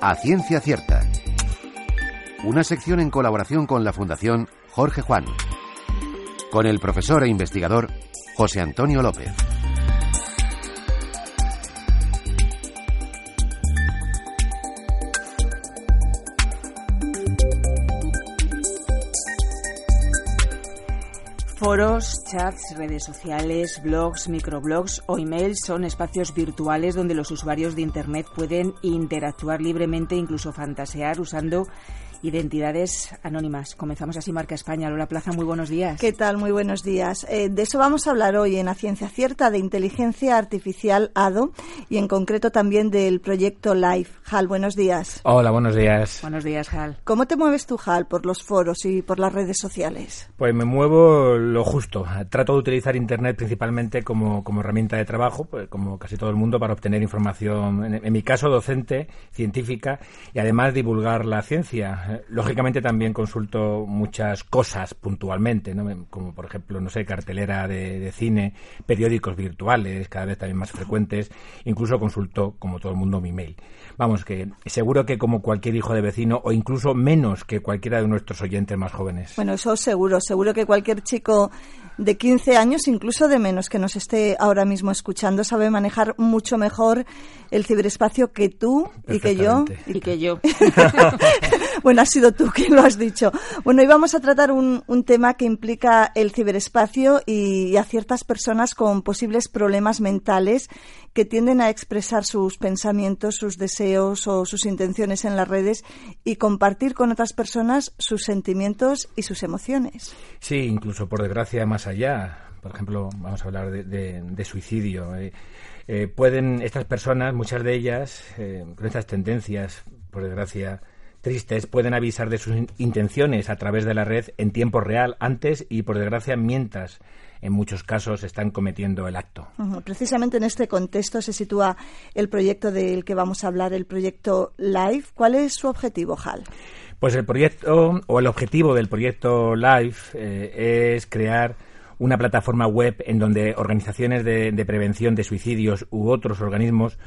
A Ciencia Cierta. Una sección en colaboración con la Fundación Jorge Juan. Con el profesor e investigador José Antonio López. Foros, chats, redes sociales, blogs, microblogs o emails son espacios virtuales donde los usuarios de Internet pueden interactuar libremente, incluso fantasear usando identidades anónimas. Comenzamos así Marca España. Lola Plaza, muy buenos días. ¿Qué tal? Muy buenos días. Eh, de eso vamos a hablar hoy en la Ciencia Cierta, de inteligencia artificial ADO y en concreto también del proyecto LIFE. Hal, buenos días. Hola, buenos días. Buenos días, Hal. ¿Cómo te mueves tú, Hal, por los foros y por las redes sociales? Pues me muevo lo justo. Trato de utilizar Internet principalmente como, como herramienta de trabajo, pues como casi todo el mundo, para obtener información, en, en mi caso docente, científica, y además divulgar la ciencia. Lógicamente también consulto muchas cosas puntualmente, ¿no? como por ejemplo, no sé, cartelera de, de, cine, periódicos virtuales, cada vez también más frecuentes, incluso consulto, como todo el mundo, mi mail. Vamos, que seguro que como cualquier hijo de vecino, o incluso menos que cualquiera de nuestros oyentes más jóvenes. Bueno, eso seguro, seguro que cualquier chico de 15 años, incluso de menos, que nos esté ahora mismo escuchando, sabe manejar mucho mejor el ciberespacio que tú y que yo. Y que yo. bueno, has sido tú quien lo has dicho. Bueno, hoy vamos a tratar un, un tema que implica el ciberespacio y, a ciertas personas con posibles problemas mentales que tienden a expresar sus pensamientos, sus deseos o sus intenciones en las redes y compartir con otras personas sus sentimientos y sus emociones. Sí, incluso por desgracia más allá. Por ejemplo, vamos a hablar de, de, de suicidio. Eh, eh, pueden estas personas, muchas de ellas, eh, con estas tendencias, por desgracia, tristes, pueden avisar de sus intenciones a través de la red en tiempo real, antes y, por desgracia, mientras en muchos casos están cometiendo el acto. Uh -huh. Precisamente en este contexto se sitúa el proyecto del que vamos a hablar, el proyecto LIFE. ¿Cuál es su objetivo, Hal? Pues el proyecto o el objetivo del proyecto LIFE eh, es crear una plataforma web en donde organizaciones de, de, prevención de suicidios u otros organismos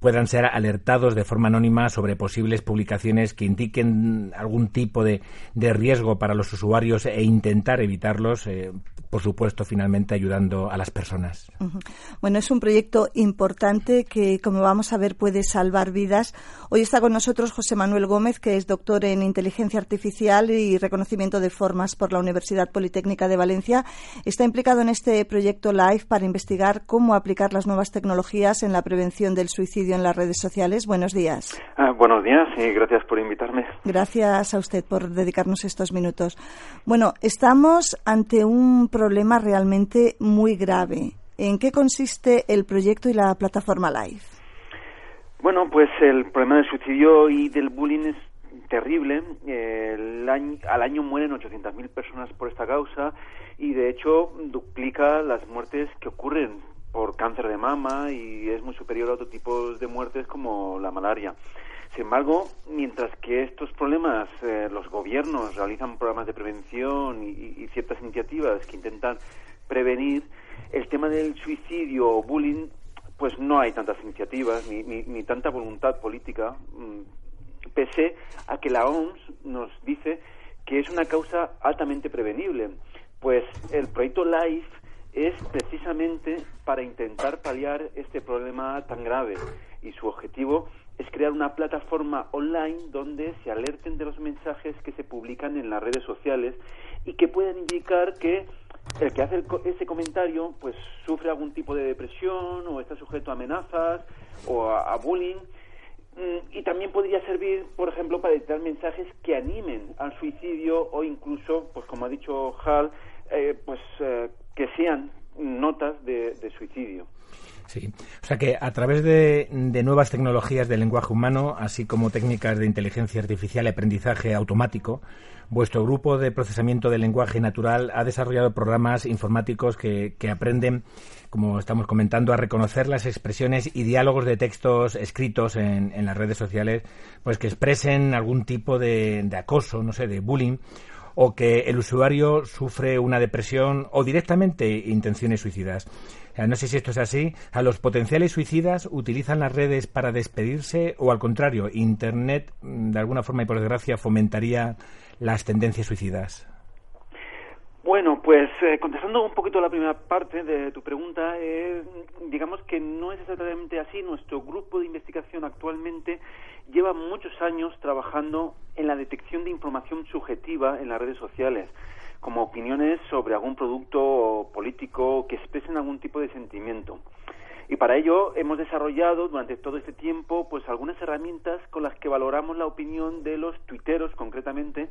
puedan ser alertados de forma anónima sobre posibles publicaciones que indiquen algún tipo de, de riesgo para los usuarios e intentar evitarlos, eh, por supuesto, finalmente ayudando a las personas. Uh -huh. Bueno, es un proyecto importante que, como vamos a ver, puede salvar vidas. Hoy está con nosotros José Manuel Gómez, que es doctor en inteligencia artificial y reconocimiento de formas por la Universidad Politécnica de Valencia. Está implicado en este proyecto LIFE para investigar cómo aplicar las nuevas tecnologías en la prevención del suicidio en las redes sociales. Buenos días. Ah, buenos días y gracias por invitarme. Gracias a usted por dedicarnos estos minutos. Bueno, estamos ante un problema realmente muy grave. ¿En qué consiste el proyecto y la plataforma LIFE? Bueno, pues el problema del suicidio y del bullying es terrible. Al año mueren 800.000 personas por esta causa y de hecho duplica las muertes que ocurren por cáncer de mama y es muy superior a otro tipo de muertes como la malaria. Sin embargo, mientras que estos problemas eh, los gobiernos realizan programas de prevención y, y, ciertas iniciativas que intentan prevenir, el tema del suicidio o bullying, pues no hay tantas iniciativas ni, ni, tanta voluntad política, mmm, pese a que la OMS nos dice que es una causa altamente prevenible. Pues el proyecto LIFE es precisamente para intentar paliar este problema tan grave y su objetivo es crear una plataforma online donde se alerten de los mensajes que se publican en las redes sociales y que puedan indicar que el que hace el, ese comentario pues sufre algún tipo de depresión o está sujeto a amenazas o a, a bullying mm, y también podría servir, por ejemplo, para editar mensajes que animen al suicidio o incluso, pues como ha dicho Hal, eh, pues eh, que sean notas de, de, suicidio. Sí, o sea que a través de, de, nuevas tecnologías del lenguaje humano, así como técnicas de inteligencia artificial y aprendizaje automático, vuestro grupo de procesamiento del lenguaje natural ha desarrollado programas informáticos que, que aprenden, como estamos comentando, a reconocer las expresiones y diálogos de textos escritos en, en las redes sociales, pues que expresen algún tipo de, de acoso, no sé, de bullying o que el usuario sufre una depresión o directamente intenciones suicidas. No sé si esto es así. ¿A los potenciales suicidas utilizan las redes para despedirse o al contrario, Internet mm, de alguna forma y por desgracia fomentaría las tendencias suicidas? Bueno, pues eh, contestando un poquito la primera parte de tu pregunta, eh, digamos que no es exactamente así. Nuestro grupo de investigación actualmente lleva muchos años trabajando en la detección de información subjetiva en las redes sociales, como opiniones sobre algún producto político que expresen algún tipo de sentimiento. Y para ello hemos desarrollado durante todo este tiempo pues algunas herramientas con las que valoramos la opinión de los tuiteros concretamente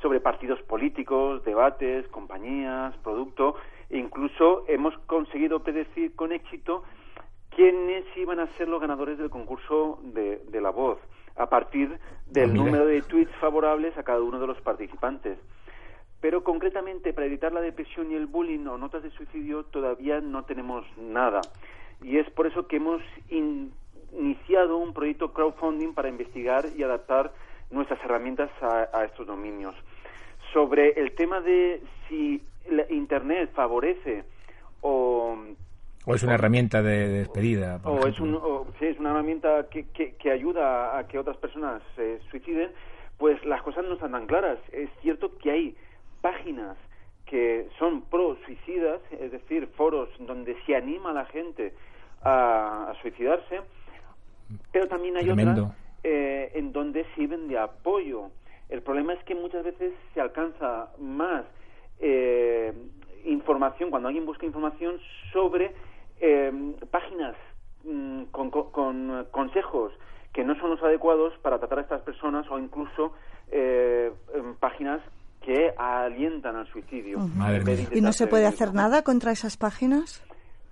sobre partidos políticos, debates, compañías, producto, e incluso hemos conseguido predecir con éxito quiénes iban a ser los ganadores del concurso de, la voz, a partir del número de tweets favorables a cada uno de los participantes. Pero concretamente para evitar la depresión y el bullying o notas de suicidio todavía no tenemos nada. Y es por eso que hemos iniciado un proyecto crowdfunding para investigar y adaptar nuestras herramientas a, estos dominios. Sobre el tema de si Internet favorece o o es una herramienta de, despedida. o es, un, sí, es una herramienta que, que, ayuda a que otras personas se suiciden, pues las cosas no están tan claras. Es cierto que hay páginas que son pro suicidas, es decir, foros donde se anima a la gente a, suicidarse, pero también hay otras eh, en donde sirven de apoyo. El problema es que muchas veces se alcanza más eh, información, cuando alguien busca información sobre eh, páginas mm, con, consejos que no son los adecuados para tratar a estas personas o incluso eh, páginas que alientan al suicidio. ¿Y no se puede hacer nada contra esas páginas?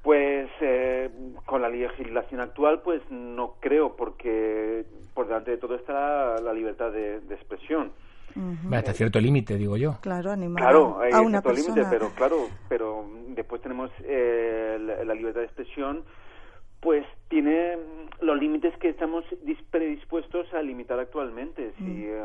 Pues eh, con la legislación actual, pues no creo, porque por delante de todo está la, libertad de, expresión. Hasta cierto límite, digo yo. Claro, animar claro, hay a una cierto límite, pero claro, pero después tenemos eh, la, libertad de expresión pues tiene los límites que estamos predispuestos a limitar actualmente. Si mm. eh,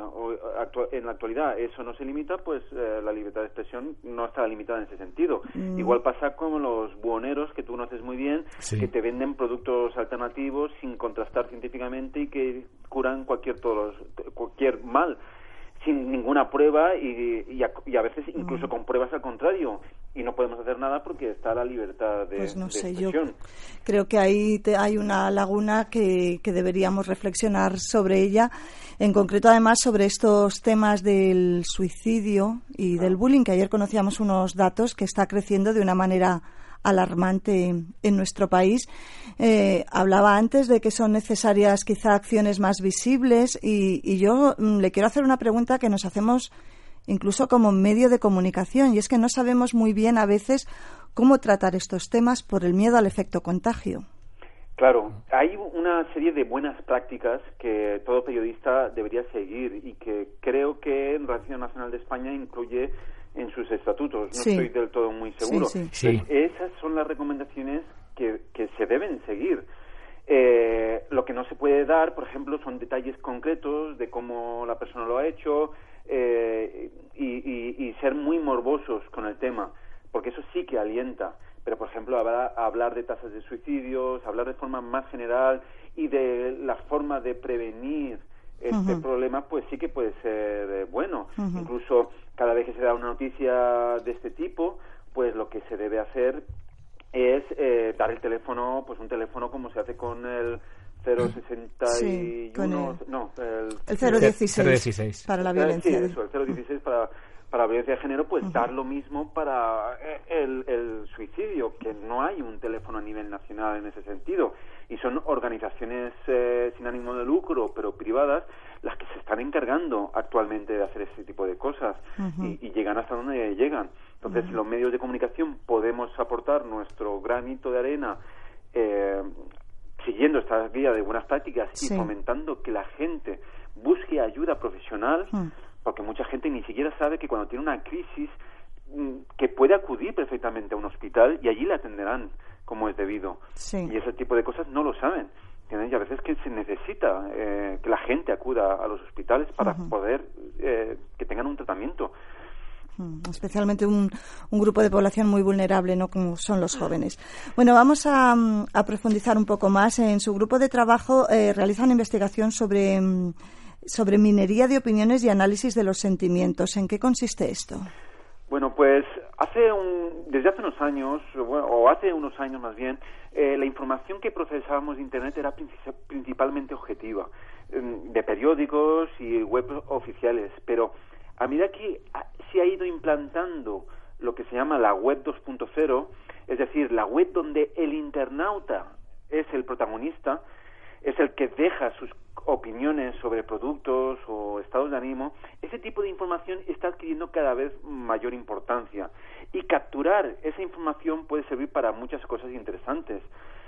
en la actualidad eso no se limita, pues eh, la libertad de expresión no está limitada en ese sentido. Mm. Igual pasa con los buhoneros, que tú conoces muy bien, que te venden productos alternativos sin contrastar científicamente y que curan cualquier, todos cualquier mal sin ninguna prueba y, y, a, veces incluso mm. con pruebas al contrario y no podemos hacer nada porque está la libertad de, pues no sé, Yo creo que ahí hay una laguna que, que deberíamos reflexionar sobre ella, en concreto además sobre estos temas del suicidio y del bullying, que ayer conocíamos unos datos que está creciendo de una manera alarmante en nuestro país. Eh, hablaba antes de que son necesarias quizá acciones más visibles y, y yo mm, le quiero hacer una pregunta que nos hacemos incluso como medio de comunicación y es que no sabemos muy bien a veces cómo tratar estos temas por el miedo al efecto contagio. Claro, hay una serie de buenas prácticas que todo periodista debería seguir y que creo que Radio Nacional de España incluye en sus estatutos. No estoy del todo muy seguro. esas son las recomendaciones que, que se deben seguir. Eh, lo que no se puede dar, por ejemplo, son detalles concretos de cómo la persona lo ha hecho eh, y, y, ser muy morbosos con el tema, porque eso sí que alienta. Pero, por ejemplo, hablar, hablar de tasas de suicidios, hablar de forma más general y de la forma de prevenir este problema, pues sí que puede ser eh, bueno. Incluso cada vez que se da una noticia de este tipo, pues lo que se debe hacer es eh, dar el teléfono, pues un teléfono como se hace con el 061, no, el, el 016, para la violencia. Sí, eso, el 016 para para la violencia de género, pues dar lo mismo para eh, el, el, suicidio, que no hay un teléfono a nivel nacional en ese sentido. Y son organizaciones eh, sin ánimo de lucro, pero privadas, las que se están encargando actualmente de hacer ese tipo de cosas y, llegan hasta donde llegan. Entonces, los medios de comunicación podemos aportar nuestro granito de arena eh, siguiendo esta guía de buenas prácticas y fomentando que la gente busque ayuda profesional porque mucha gente ni siquiera sabe que cuando tiene una crisis mm, que puede acudir perfectamente a un hospital y allí le atenderán como es debido. Y ese tipo de cosas no lo saben. Y a veces que se necesita eh, que la gente acuda a los hospitales para poder eh, que tengan un tratamiento. Mm, especialmente un, grupo de población muy vulnerable, ¿no? Como son los jóvenes. Bueno, vamos a, mm, profundizar un poco más. En su grupo de trabajo eh, realizan investigación sobre, mm, sobre minería de opiniones y análisis de los sentimientos. ¿En qué consiste esto? Bueno, pues hace un, desde hace unos años, o hace unos años más bien, eh, la información que procesábamos de Internet era principalmente objetiva, de periódicos y web oficiales, pero a medida que se ha ido implantando lo que se llama la web 2.0, es decir, la web donde el internauta es el protagonista, es el que deja sus opiniones sobre productos o estados de ánimo, ese tipo de información está adquiriendo cada vez mayor importancia. Y capturar esa información puede servir para muchas cosas interesantes.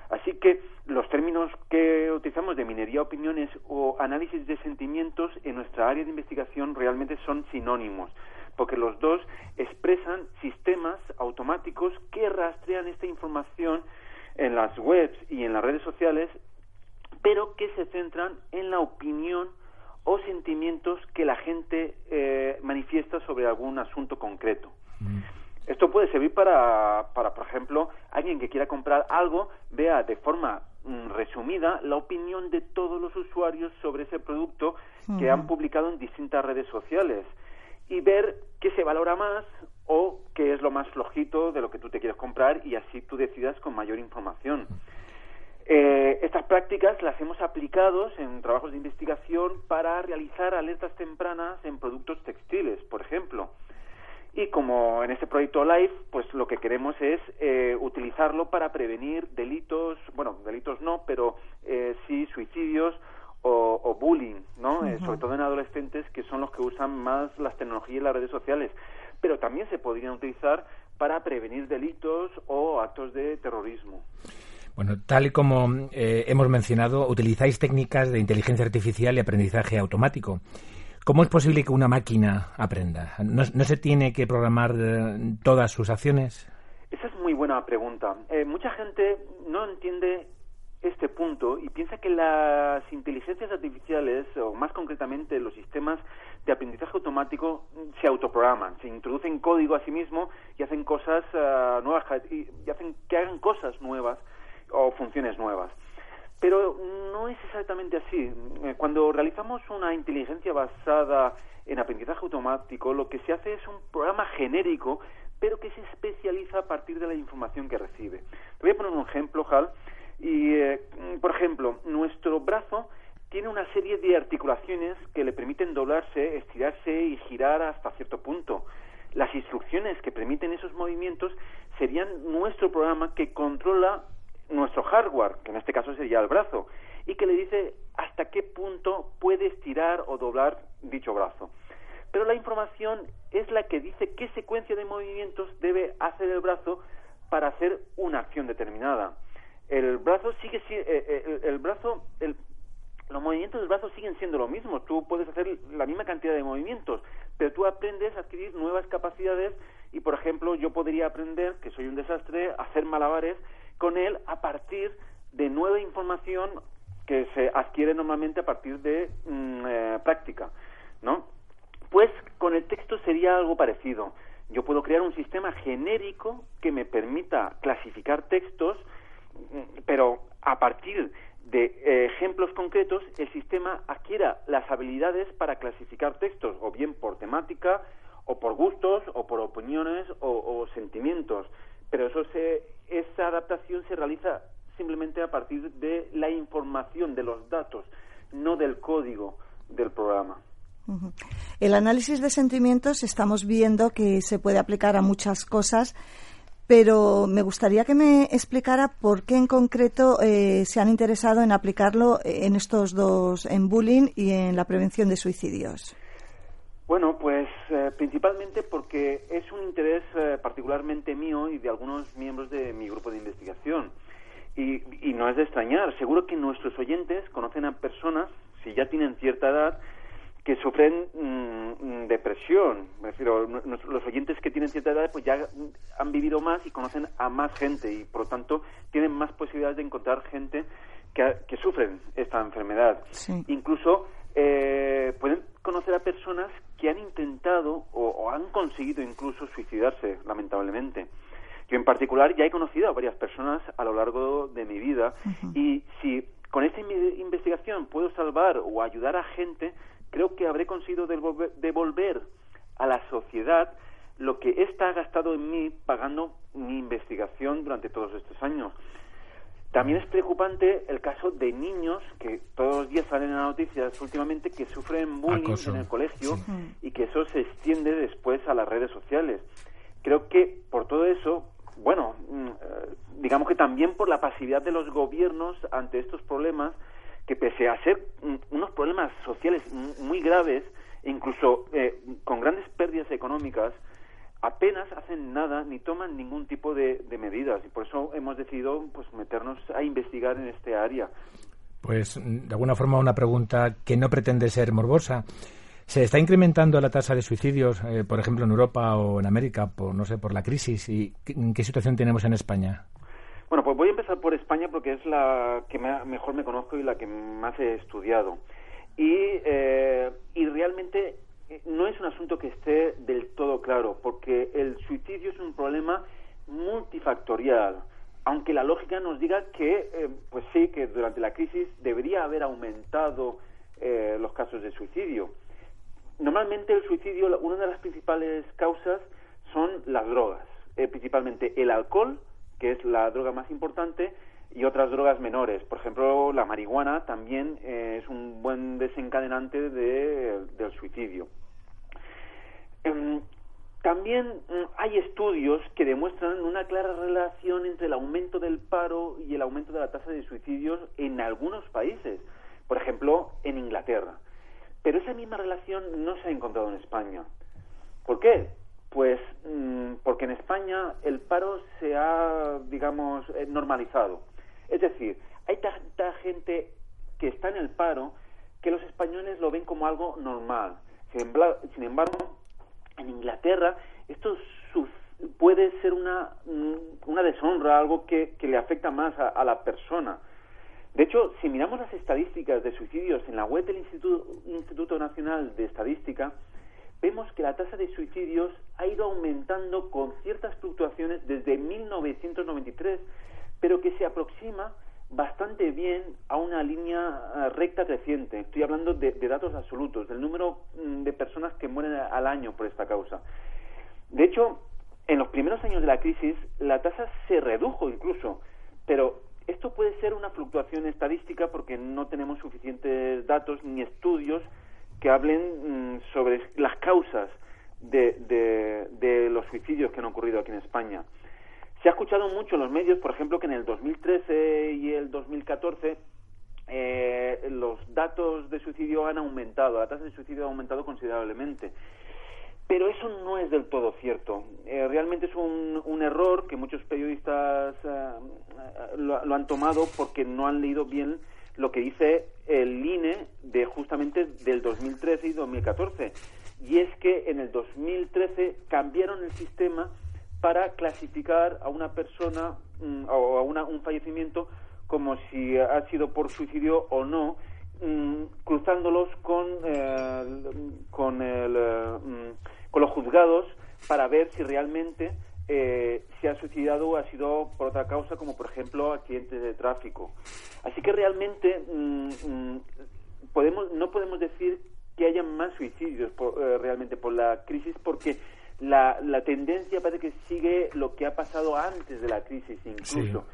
Así que los términos que utilizamos de minería de opiniones o análisis de sentimientos en nuestra área de investigación realmente son sinónimos, porque los dos expresan sistemas automáticos que rastrean esta información en las webs y en las redes sociales, pero que se centran en la opinión o sentimientos que la gente eh, manifiesta sobre algún asunto concreto. Mm. Esto puede servir para, para, por ejemplo, alguien que quiera comprar algo, vea de forma mm, resumida la opinión de todos los usuarios sobre ese producto que han publicado en distintas redes sociales y ver qué se valora más o qué es lo más flojito de lo que tú te quieres comprar y así tú decidas con mayor información. Eh, estas prácticas las hemos aplicado en trabajos de investigación para realizar alertas tempranas en productos textiles, por ejemplo. Y como en este proyecto LIFE, pues lo que queremos es eh, utilizarlo para prevenir delitos, bueno, delitos no, pero eh, sí suicidios o, bullying, ¿no? Eh, sobre todo en adolescentes que son los que usan más las tecnologías y las redes sociales. Pero también se podrían utilizar para prevenir delitos o actos de terrorismo. Bueno, tal y como hemos mencionado, utilizáis técnicas de inteligencia artificial y aprendizaje automático. ¿Cómo es posible que una máquina aprenda? ¿No, se tiene que programar eh, todas sus acciones? Esa es muy buena pregunta. Eh, mucha gente no entiende este punto y piensa que las inteligencias artificiales, o más concretamente los sistemas de aprendizaje automático, se autoprograman, se introducen código a sí mismo y hacen cosas uh, nuevas, y hacen que hagan cosas nuevas o funciones nuevas. Pero no es exactamente así. Eh, cuando realizamos una inteligencia basada en aprendizaje automático, lo que se hace es un programa genérico, pero que se especializa a partir de la información que recibe. Te voy a poner un ejemplo, Hal. Y, eh, por ejemplo, nuestro brazo tiene una serie de articulaciones que le permiten doblarse, estirarse y girar hasta cierto punto. Las instrucciones que permiten esos movimientos serían nuestro programa que controla nuestro hardware, que en este caso sería el brazo, y que le dice hasta qué punto puede estirar o doblar dicho brazo. Pero la información es la que dice qué secuencia de movimientos debe hacer el brazo para hacer una acción determinada. El brazo sigue eh, eh, el, brazo los movimientos del brazo siguen siendo lo mismo. Tú puedes hacer la misma cantidad de movimientos, pero tú aprendes a adquirir nuevas capacidades y, por ejemplo, yo podría aprender, que soy un desastre, hacer malabares con él a partir de nueva información que se adquiere normalmente a partir de mm, eh, práctica, ¿no? Pues con el texto sería algo parecido. Yo puedo crear un sistema genérico que me permita clasificar textos, mm, pero a partir de eh, ejemplos concretos, el sistema adquiera las habilidades para clasificar textos, o bien por temática, o por gustos, o por opiniones, o sentimientos pero eso se, esa adaptación se realiza simplemente a partir de la información, de los datos, no del código del programa. El análisis de sentimientos estamos viendo que se puede aplicar a muchas cosas, pero me gustaría que me explicara por qué en concreto eh, se han interesado en aplicarlo en estos dos, en bullying y en la prevención de suicidios. Bueno, pues eh, principalmente porque es un interés eh, particularmente mío y de algunos miembros de mi grupo de investigación. Y, no es de extrañar, seguro que nuestros oyentes conocen a personas, si ya tienen cierta edad, que sufren mm, depresión. Me refiero, los oyentes que tienen cierta edad pues ya han vivido más y conocen a más gente y por lo tanto tienen más posibilidades de encontrar gente que, que sufren esta enfermedad. Incluso eh, pueden conocer a personas que han intentado o, han conseguido incluso suicidarse, lamentablemente. Yo en particular ya he conocido a varias personas a lo largo de mi vida y si con esta investigación puedo salvar o ayudar a gente, creo que habré conseguido devolver a la sociedad lo que ésta ha gastado en mí pagando mi investigación durante todos estos años. También es preocupante el caso de niños que todos los días salen en las noticias últimamente que sufren bullying en el colegio y que eso se extiende después a las redes sociales. Creo que por todo eso, bueno, mm, eh, digamos que también por la pasividad de los gobiernos ante estos problemas, que pese a ser mm, unos problemas sociales muy graves, incluso eh, con grandes pérdidas económicas, apenas hacen nada ni toman ningún tipo de, medidas y por eso hemos decidido pues meternos a investigar en este área. Pues de alguna forma una pregunta que no pretende ser morbosa. ¿Se está incrementando la tasa de suicidios, eh, por ejemplo, en Europa o en América, por no sé, por la crisis? ¿Y qué, situación tenemos en España? Bueno, pues voy a empezar por España porque es la que mejor me conozco y la que más he estudiado. Y, eh, y realmente no es un asunto que esté del todo claro, porque el suicidio es un problema multifactorial, aunque la lógica nos diga que, eh, pues sí, que durante la crisis debería haber aumentado eh, los casos de suicidio. Normalmente el suicidio, una de las principales causas son las drogas, principalmente el alcohol, que es la droga más importante, y otras drogas menores. Por ejemplo, la marihuana también eh, es un buen desencadenante del suicidio. Em, también mm, hay estudios que demuestran una clara relación entre el aumento del paro y el aumento de la tasa de suicidios en algunos países, por ejemplo, en Inglaterra. Pero esa misma relación no se ha encontrado en España. ¿Por qué? Pues mm, porque en España el paro se ha, digamos, eh, normalizado. Es decir, hay tanta gente que está en el paro que los españoles lo ven como algo normal. Sin embargo, en Inglaterra esto puede ser una, una deshonra, algo que, le afecta más a, la persona. De hecho, si miramos las estadísticas de suicidios en la web del Instituto Nacional de Estadística, vemos que la tasa de suicidios ha ido aumentando con ciertas fluctuaciones desde 1993 pero que se aproxima bastante bien a una línea eh, recta creciente. Estoy hablando de, datos absolutos, del número mm, de personas que mueren al año por esta causa. De hecho, en los primeros años de la crisis, la tasa se redujo incluso, pero esto puede ser una fluctuación estadística porque no tenemos suficientes datos ni estudios que hablen mm, sobre las causas de los suicidios que han ocurrido aquí en España. Se ha escuchado mucho en los medios, por ejemplo, que en el 2013 y el 2014 eh, los datos de suicidio han aumentado, la tasa de suicidio ha aumentado considerablemente. Pero eso no es del todo cierto. Eh, realmente es un, error que muchos periodistas eh, lo, lo, han tomado porque no han leído bien lo que dice el INE de justamente del 2013 y 2014. Y es que en el 2013 cambiaron el sistema para clasificar a una persona mm, o a un fallecimiento como si ha sido por suicidio o no, mm, cruzándolos con, eh, con, el, eh, mm, con los juzgados para ver si realmente eh, se ha suicidado o ha sido por otra causa, como por ejemplo accidentes de tráfico. Así que realmente podemos, no podemos decir que haya más suicidios realmente por la crisis porque la, la tendencia parece que sigue lo que ha pasado antes de la crisis incluso.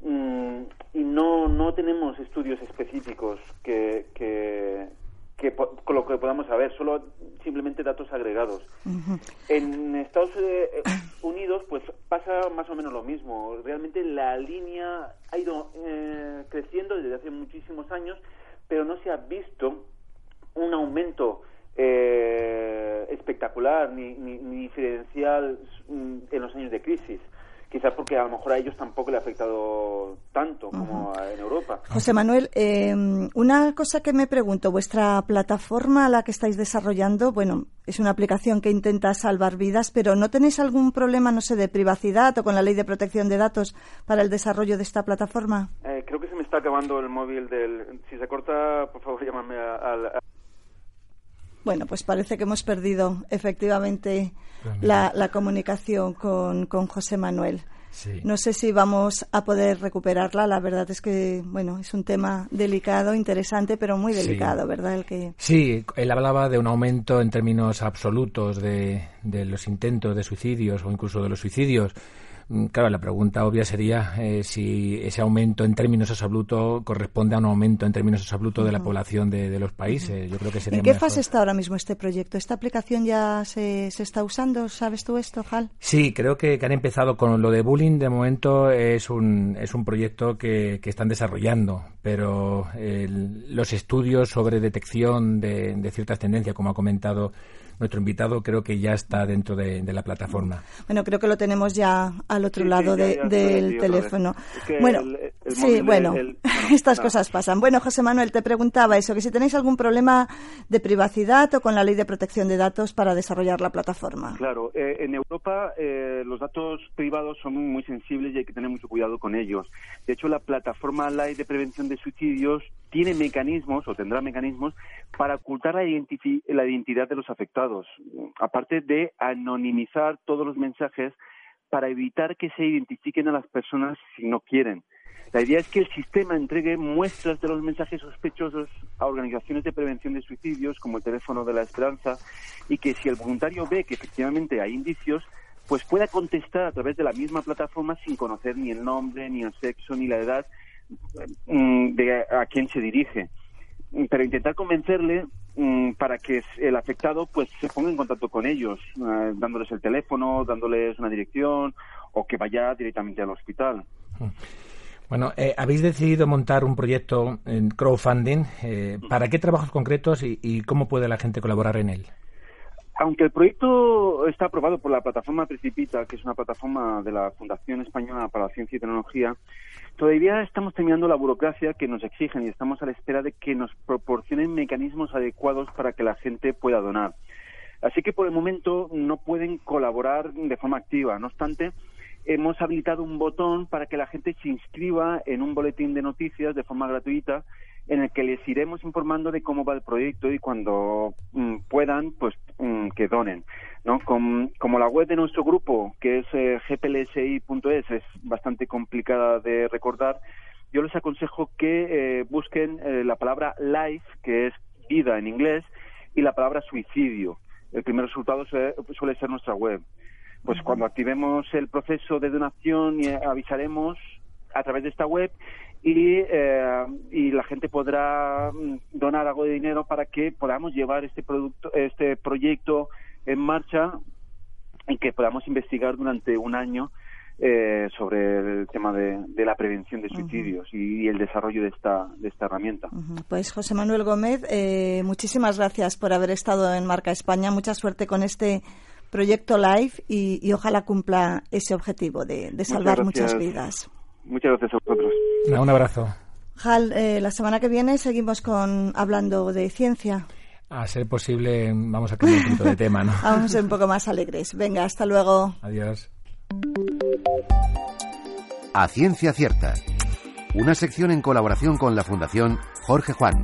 Mm, y no, no tenemos estudios específicos que, que, con lo que podamos saber, solo simplemente datos agregados. En Estados eh, Unidos, pues pasa más o menos lo mismo. Realmente la línea ha ido eh, creciendo desde hace muchísimos años, pero no se ha visto un aumento eh, espectacular ni, ni, diferencial mm, en los años de crisis. Quizás porque a lo mejor a ellos tampoco le ha afectado tanto como en Europa. José Manuel, em, una cosa que me pregunto, vuestra plataforma a la que estáis desarrollando, bueno, es una aplicación que intenta salvar vidas, pero ¿no tenéis algún problema, no sé, de privacidad o con la ley de protección de datos para el desarrollo de esta plataforma? Eh, creo que se me está acabando el móvil del... Si se corta, por favor, llámame al... Bueno, pues parece que hemos perdido efectivamente la, la, comunicación con, con José Manuel. No sé si vamos a poder recuperarla. La verdad es que, bueno, es un tema delicado, interesante, pero muy delicado, ¿verdad? El que... Sí, él hablaba de un aumento en términos absolutos de, de los intentos de suicidios o incluso de los suicidios. Mm, claro, la pregunta obvia sería eh, si ese aumento en términos absolutos corresponde a un aumento en términos absolutos de la población de, los países. Yo creo que sería ¿En qué fase está ahora mismo este proyecto? ¿Esta aplicación ya se, se está usando? ¿Sabes tú esto, Hal? Sí, creo que, han empezado con lo de bullying. De momento es un, es un proyecto que, que están desarrollando, pero los estudios sobre detección de, de ciertas tendencias, como ha comentado nuestro invitado creo que ya está dentro de, la plataforma. Bueno, creo que lo tenemos ya al otro lado del teléfono. bueno, sí, bueno, estas cosas pasan. Bueno, José Manuel, te preguntaba eso, que si tenéis algún problema de privacidad o con la ley de protección de datos para desarrollar la plataforma. Claro, eh, en Europa eh, los datos privados son muy sensibles y hay que tener mucho cuidado con ellos. De hecho, la plataforma Ley de Prevención de Suicidios tiene mecanismos o tendrá mecanismos para ocultar la, la identidad de los afectados, aparte de anonimizar todos los mensajes para evitar que se identifiquen a las personas si no quieren. La idea es que el sistema entregue muestras de los mensajes sospechosos a organizaciones de prevención de suicidios, como el teléfono de la esperanza, y que si el voluntario ve que efectivamente hay indicios, pues pueda contestar a través de la misma plataforma sin conocer ni el nombre, ni el sexo, ni la edad de a quién se dirige. Pero intentar convencerle mm, para que el afectado pues se ponga en contacto con ellos, eh, dándoles el teléfono, dándoles una dirección o que vaya directamente al hospital. Bueno, eh, habéis decidido montar un proyecto en crowdfunding. Eh, ¿Para qué trabajos concretos y, cómo puede la gente colaborar en él? Aunque el proyecto está aprobado por la plataforma Precipita, que es una plataforma de la Fundación Española para la Ciencia y Tecnología, todavía estamos terminando la burocracia que nos exigen y estamos a la espera de que nos proporcionen mecanismos adecuados para que la gente pueda donar. Así que por el momento no pueden colaborar de forma activa. No obstante, hemos habilitado un botón para que la gente se inscriba en un boletín de noticias de forma gratuita en el que les iremos informando de cómo va el proyecto y cuando mm, puedan, pues mm, que donen. ¿no? como la web de nuestro grupo, que es eh, gplsi.es, es bastante complicada de recordar, yo les aconsejo que eh, busquen eh, la palabra life, que es vida en inglés, y la palabra suicidio. El primer resultado suele ser nuestra web pues cuando activemos el proceso de donación y avisaremos a través de esta web y, eh, y la gente podrá mm, donar algo de dinero para que podamos llevar este producto este proyecto en marcha y que podamos investigar durante un año eh, sobre el tema de, la prevención de suicidios y, el desarrollo de esta, de esta herramienta. Pues José Manuel Gómez, eh, muchísimas gracias por haber estado en Marca España. Mucha suerte con este Proyecto Life y, ojalá cumpla ese objetivo de, salvar muchas vidas. Muchas gracias a vosotros. Un abrazo. Hal, eh, la semana que viene seguimos con hablando de ciencia. A ser posible, vamos a cambiar un poquito de tema, ¿no? vamos a ser un poco más alegres. Venga, hasta luego. Adiós. A Ciencia Cierta. Una sección en colaboración con la Fundación Jorge Juan.